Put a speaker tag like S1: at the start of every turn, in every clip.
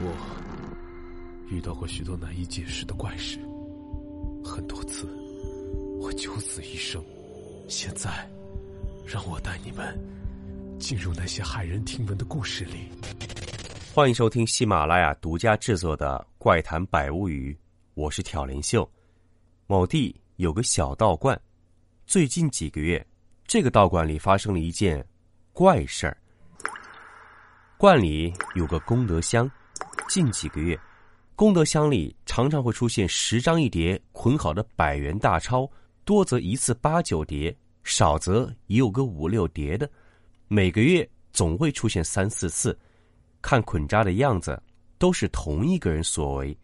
S1: 我遇到过许多难以解释的怪事，很多次我九死一生。现在，让我带你们进入那些骇人听闻的故事里。
S2: 欢迎收听喜马拉雅独家制作的《怪谈百物语》，我是挑帘秀。某地有个小道观，最近几个月，这个道观里发生了一件怪事儿。观里有个功德箱，近几个月，功德箱里常常会出现十张一叠捆好的百元大钞，多则一次八九叠，少则也有个五六叠的。每个月总会出现三四次，看捆扎的样子，都是同一个人所为。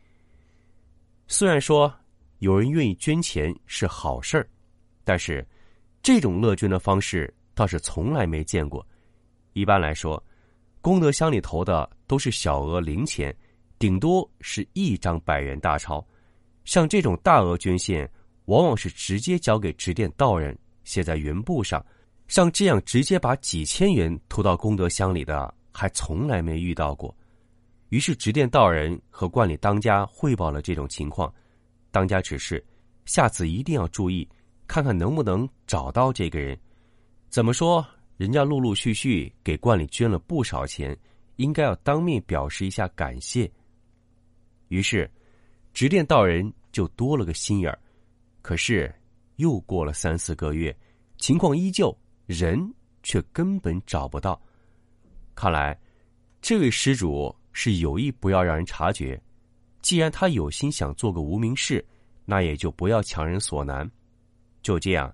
S2: 虽然说有人愿意捐钱是好事儿，但是这种乐捐的方式倒是从来没见过。一般来说。功德箱里投的都是小额零钱，顶多是一张百元大钞。像这种大额捐献，往往是直接交给执店道人，写在原布上。像这样直接把几千元投到功德箱里的，还从来没遇到过。于是执店道人和观里当家汇报了这种情况，当家指示下次一定要注意，看看能不能找到这个人。怎么说？人家陆陆续续给观里捐了不少钱，应该要当面表示一下感谢。于是，执念道人就多了个心眼儿。可是，又过了三四个月，情况依旧，人却根本找不到。看来，这位施主是有意不要让人察觉。既然他有心想做个无名氏，那也就不要强人所难。就这样，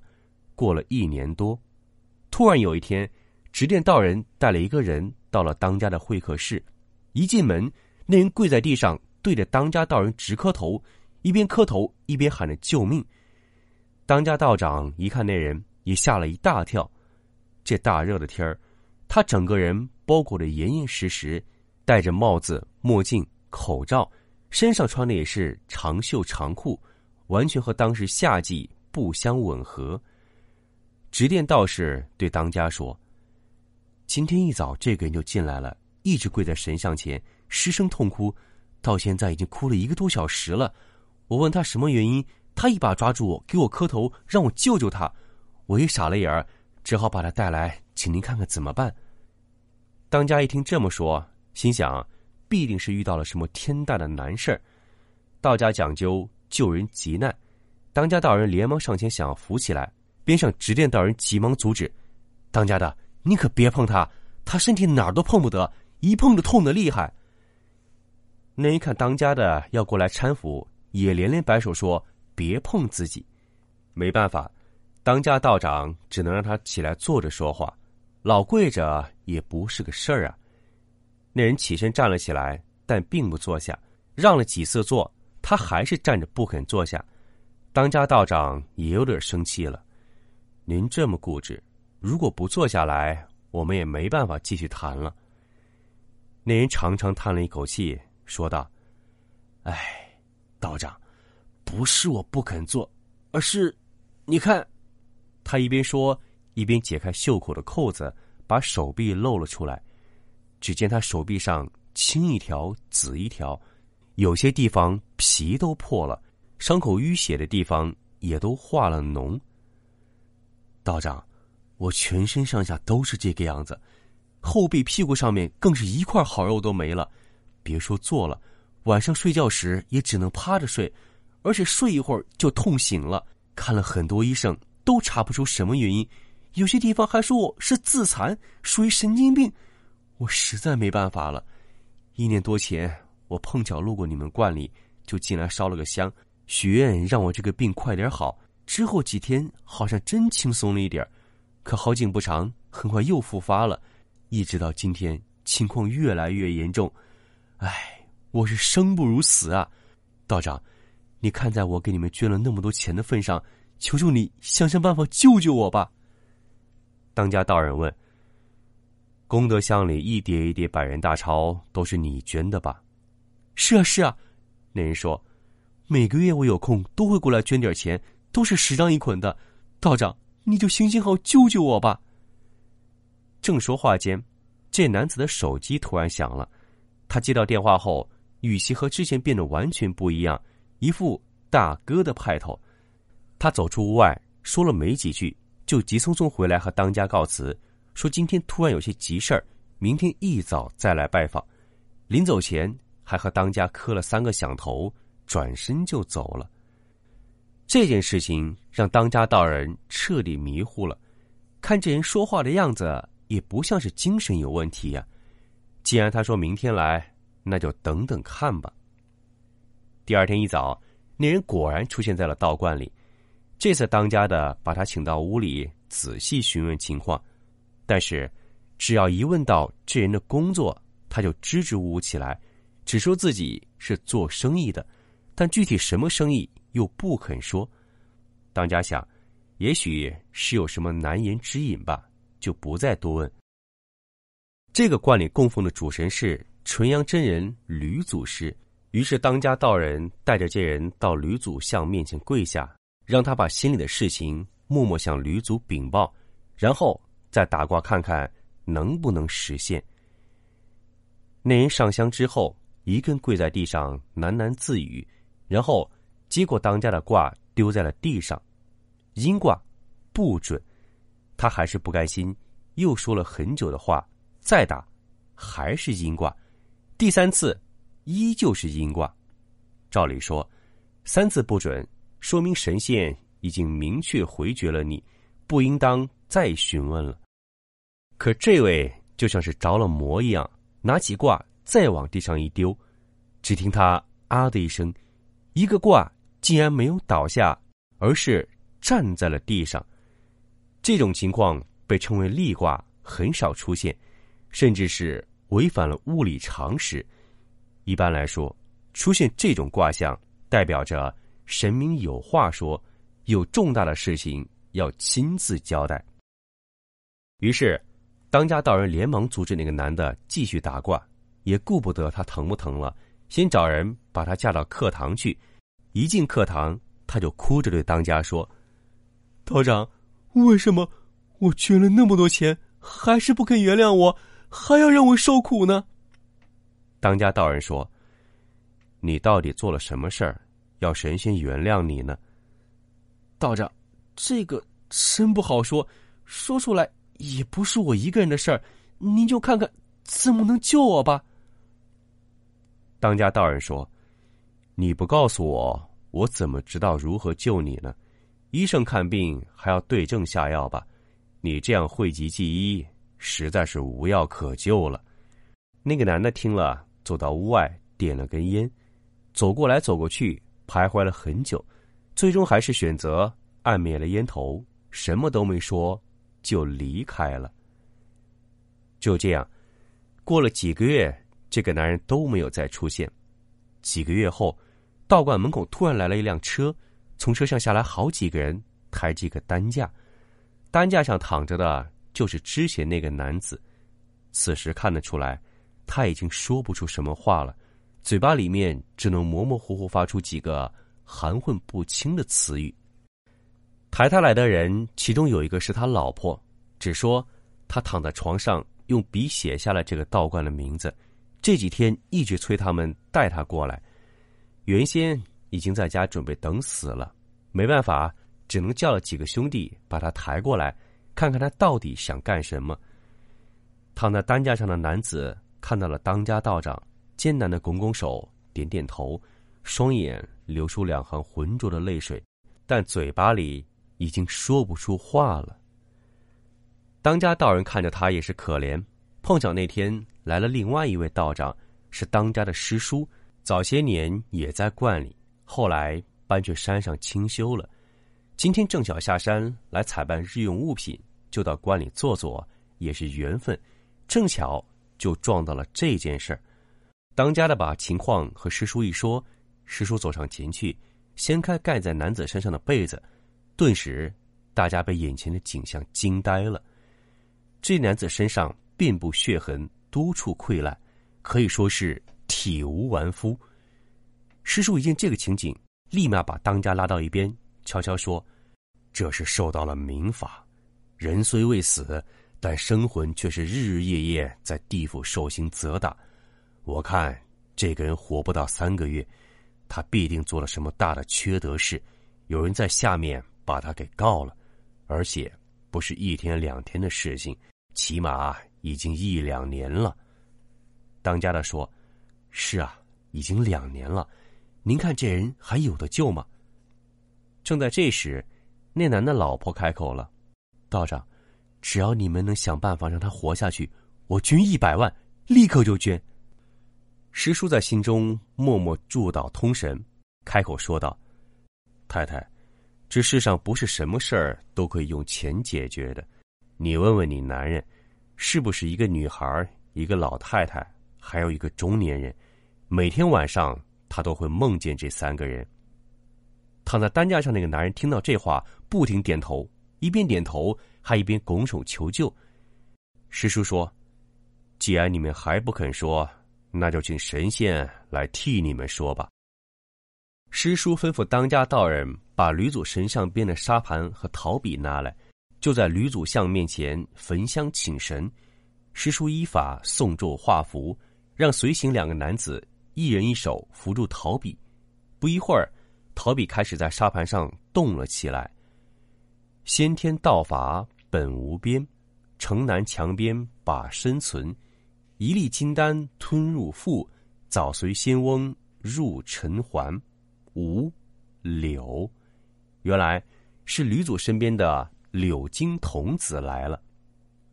S2: 过了一年多。突然有一天，执念道人带了一个人到了当家的会客室。一进门，那人跪在地上，对着当家道人直磕头，一边磕头一边喊着救命。当家道长一看那人，也吓了一大跳。这大热的天儿，他整个人包裹得严严实实，戴着帽子、墨镜、口罩，身上穿的也是长袖长裤，完全和当时夏季不相吻合。执殿道士对当家说：“今天一早，这个人就进来了，一直跪在神像前，失声痛哭，到现在已经哭了一个多小时了。我问他什么原因，他一把抓住我，给我磕头，让我救救他。我也傻了眼儿，只好把他带来，请您看看怎么办。”当家一听这么说，心想必定是遇到了什么天大的难事儿。道家讲究救人急难，当家道人连忙上前想要扶起来。边上执殿道人急忙阻止：“当家的，你可别碰他，他身体哪儿都碰不得，一碰就痛的厉害。”那一看当家的要过来搀扶，也连连摆手说：“别碰自己。”没办法，当家道长只能让他起来坐着说话，老跪着也不是个事儿啊。那人起身站了起来，但并不坐下，让了几次坐，他还是站着不肯坐下。当家道长也有点生气了。您这么固执，如果不坐下来，我们也没办法继续谈了。那人长长叹了一口气，说道：“哎，道长，不是我不肯做，而是，你看。”他一边说，一边解开袖口的扣子，把手臂露了出来。只见他手臂上青一条，紫一条，有些地方皮都破了，伤口淤血的地方也都化了脓。道长，我全身上下都是这个样子，后背屁股上面更是一块好肉都没了。别说坐了，晚上睡觉时也只能趴着睡，而且睡一会儿就痛醒了。看了很多医生，都查不出什么原因，有些地方还说我是自残，属于神经病。我实在没办法了。一年多前，我碰巧路过你们观里，就进来烧了个香，许愿让我这个病快点好。之后几天好像真轻松了一点可好景不长，很快又复发了，一直到今天情况越来越严重。唉，我是生不如死啊！道长，你看在我给你们捐了那么多钱的份上，求求你想想办法救救我吧。当家道人问：“功德箱里一叠一叠百元大钞都是你捐的吧？”“是啊，是啊。”那人说：“每个月我有空都会过来捐点钱。”都是十张一捆的，道长，你就行行好，救救我吧。正说话间，这男子的手机突然响了，他接到电话后，语气和之前变得完全不一样，一副大哥的派头。他走出屋外，说了没几句，就急匆匆回来和当家告辞，说今天突然有些急事儿，明天一早再来拜访。临走前还和当家磕了三个响头，转身就走了。这件事情让当家道人彻底迷糊了，看这人说话的样子，也不像是精神有问题呀。既然他说明天来，那就等等看吧。第二天一早，那人果然出现在了道观里。这次当家的把他请到屋里，仔细询问情况。但是，只要一问到这人的工作，他就支支吾吾起来，只说自己是做生意的，但具体什么生意又不肯说。当家想，也许是有什么难言之隐吧，就不再多问。这个观里供奉的主神是纯阳真人吕祖师，于是当家道人带着这人到吕祖像面前跪下。让他把心里的事情默默向吕祖禀报，然后再打卦看看能不能实现。那人上香之后，一个人跪在地上喃喃自语，然后接过当家的卦丢在了地上，阴卦不准，他还是不甘心，又说了很久的话，再打还是阴卦，第三次依旧是阴卦。照理说，三次不准。说明神仙已经明确回绝了你，不应当再询问了。可这位就像是着了魔一样，拿起卦再往地上一丢，只听他啊的一声，一个卦竟然没有倒下，而是站在了地上。这种情况被称为立卦，很少出现，甚至是违反了物理常识。一般来说，出现这种卦象，代表着。神明有话说，有重大的事情要亲自交代。于是，当家道人连忙阻止那个男的继续打卦，也顾不得他疼不疼了，先找人把他架到课堂去。一进课堂，他就哭着对当家说：“道长，为什么我捐了那么多钱，还是不肯原谅我，还要让我受苦呢？”当家道人说：“你到底做了什么事儿？”要神仙原谅你呢，道长，这个真不好说，说出来也不是我一个人的事儿，您就看看怎么能救我吧。当家道人说：“你不告诉我，我怎么知道如何救你呢？医生看病还要对症下药吧？你这样讳疾忌医，实在是无药可救了。”那个男的听了，走到屋外点了根烟，走过来走过去。徘徊了很久，最终还是选择按灭了烟头，什么都没说，就离开了。就这样，过了几个月，这个男人都没有再出现。几个月后，道观门口突然来了一辆车，从车上下来好几个人，抬着一个担架，担架上躺着的就是之前那个男子。此时看得出来，他已经说不出什么话了。嘴巴里面只能模模糊糊发出几个含混不清的词语。抬他来的人，其中有一个是他老婆，只说他躺在床上，用笔写下了这个道观的名字。这几天一直催他们带他过来。原先已经在家准备等死了，没办法，只能叫了几个兄弟把他抬过来，看看他到底想干什么。躺在担架上的男子看到了当家道长。艰难的拱拱手，点点头，双眼流出两行浑浊的泪水，但嘴巴里已经说不出话了。当家道人看着他也是可怜。碰巧那天来了另外一位道长，是当家的师叔，早些年也在观里，后来搬去山上清修了。今天正巧下山来采办日用物品，就到观里坐坐，也是缘分，正巧就撞到了这件事儿。当家的把情况和师叔一说，师叔走上前去，掀开盖在男子身上的被子，顿时，大家被眼前的景象惊呆了。这男子身上遍布血痕，多处溃烂，可以说是体无完肤。师叔一见这个情景，立马把当家拉到一边，悄悄说：“这是受到了冥法，人虽未死，但生魂却是日日夜夜在地府受刑责打。”我看这个人活不到三个月，他必定做了什么大的缺德事，有人在下面把他给告了，而且不是一天两天的事情，起码已经一两年了。当家的说：“是啊，已经两年了，您看这人还有的救吗？”正在这时，那男的老婆开口了：“道长，只要你们能想办法让他活下去，我捐一百万，立刻就捐。”师叔在心中默默祝祷通神，开口说道：“太太，这世上不是什么事儿都可以用钱解决的。你问问你男人，是不是一个女孩，一个老太太，还有一个中年人？每天晚上他都会梦见这三个人。”躺在担架上那个男人听到这话，不停点头，一边点头还一边拱手求救。师叔说：“既然你们还不肯说。”那就请神仙来替你们说吧。师叔吩咐当家道人把吕祖神像边的沙盘和陶笔拿来，就在吕祖像面前焚香请神。师叔依法诵咒画符，让随行两个男子一人一手扶住陶笔。不一会儿，陶笔开始在沙盘上动了起来。先天道法本无边，城南墙边把身存。一粒金丹吞入腹，早随仙翁入尘寰。五柳，原来是吕祖身边的柳金童子来了。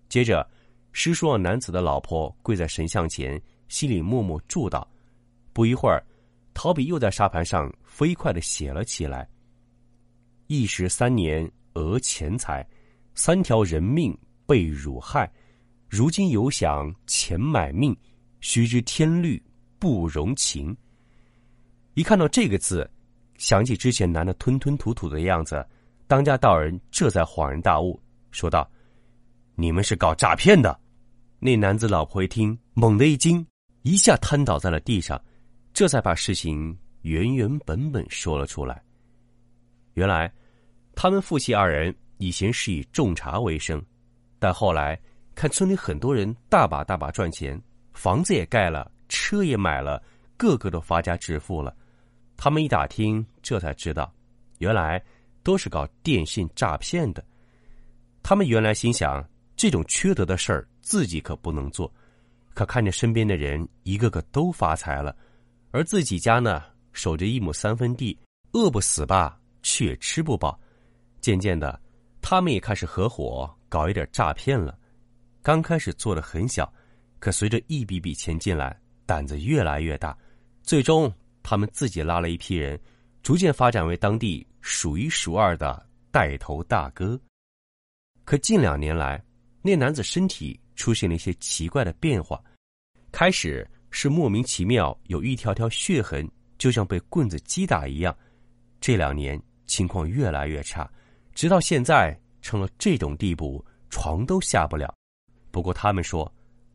S2: 接着，师叔男子的老婆跪在神像前，心里默默祝祷。不一会儿，陶比又在沙盘上飞快的写了起来：“一时三年讹钱财，三条人命被辱害。”如今有想钱买命，须知天律不容情。一看到这个字，想起之前男的吞吞吐吐的样子，当家道人这才恍然大悟，说道：“你们是搞诈骗的！”那男子老婆一听，猛地一惊，一下瘫倒在了地上，这才把事情原原本本说了出来。原来，他们夫妻二人以前是以种茶为生，但后来。看村里很多人大把大把赚钱，房子也盖了，车也买了，个个都发家致富了。他们一打听，这才知道，原来都是搞电信诈骗的。他们原来心想，这种缺德的事儿自己可不能做。可看着身边的人一个个都发财了，而自己家呢，守着一亩三分地，饿不死吧，却吃不饱。渐渐的，他们也开始合伙搞一点诈骗了。刚开始做的很小，可随着一笔笔钱进来，胆子越来越大。最终，他们自己拉了一批人，逐渐发展为当地数一数二的带头大哥。可近两年来，那男子身体出现了一些奇怪的变化。开始是莫名其妙有一条条血痕，就像被棍子击打一样。这两年情况越来越差，直到现在成了这种地步，床都下不了。不过他们说，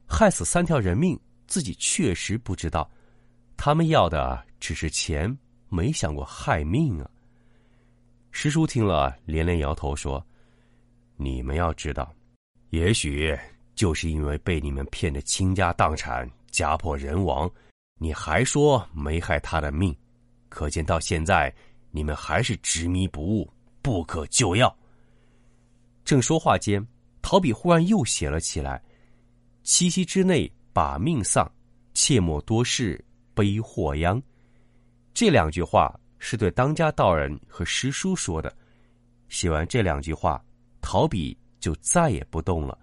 S2: 害死三条人命，自己确实不知道。他们要的只是钱，没想过害命啊。师叔听了，连连摇头说：“你们要知道，也许就是因为被你们骗得倾家荡产、家破人亡，你还说没害他的命，可见到现在你们还是执迷不悟，不可救药。”正说话间。陶笔忽然又写了起来：“七夕之内把命丧，切莫多事悲祸殃。”这两句话是对当家道人和师叔说的。写完这两句话，陶笔就再也不动了。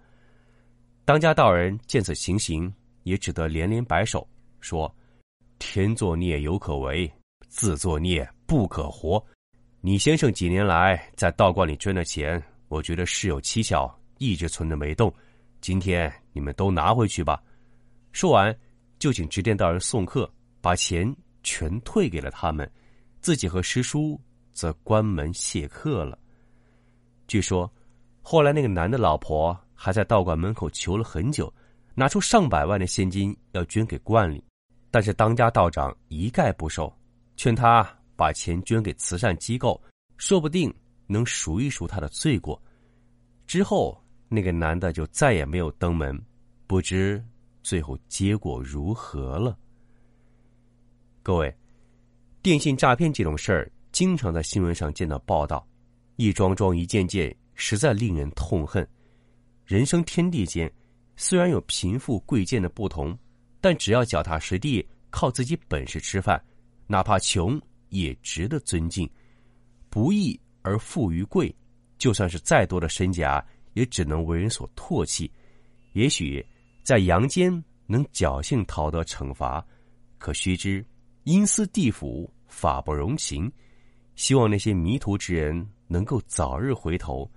S2: 当家道人见此情形，也只得连连摆手，说：“天作孽犹可为，自作孽不可活。你先生几年来在道观里捐的钱，我觉得事有蹊跷。”一直存着没动，今天你们都拿回去吧。说完，就请执殿道人送客，把钱全退给了他们，自己和师叔则关门谢客了。据说，后来那个男的老婆还在道观门口求了很久，拿出上百万的现金要捐给观里，但是当家道长一概不收，劝他把钱捐给慈善机构，说不定能赎一赎他的罪过。之后。那个男的就再也没有登门，不知最后结果如何了。各位，电信诈骗这种事儿，经常在新闻上见到报道，一桩桩、一件件，实在令人痛恨。人生天地间，虽然有贫富贵贱的不同，但只要脚踏实地，靠自己本事吃饭，哪怕穷也值得尊敬。不义而富于贵，就算是再多的身家，也只能为人所唾弃。也许在阳间能侥幸逃得惩罚，可须知。阴司地府法不容情，希望那些迷途之人能够早日回头，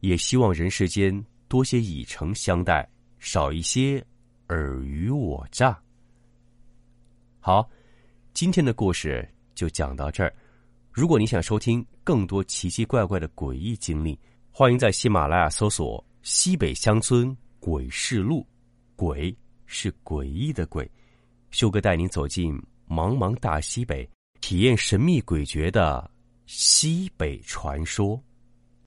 S2: 也希望人世间多些以诚相待，少一些尔虞我诈。好，今天的故事就讲到这儿。如果你想收听更多奇奇怪怪的诡异经历，欢迎在喜马拉雅搜索《西北乡村鬼事录》，鬼是诡异的鬼，修哥带您走进。茫茫大西北，体验神秘诡谲的西北传说。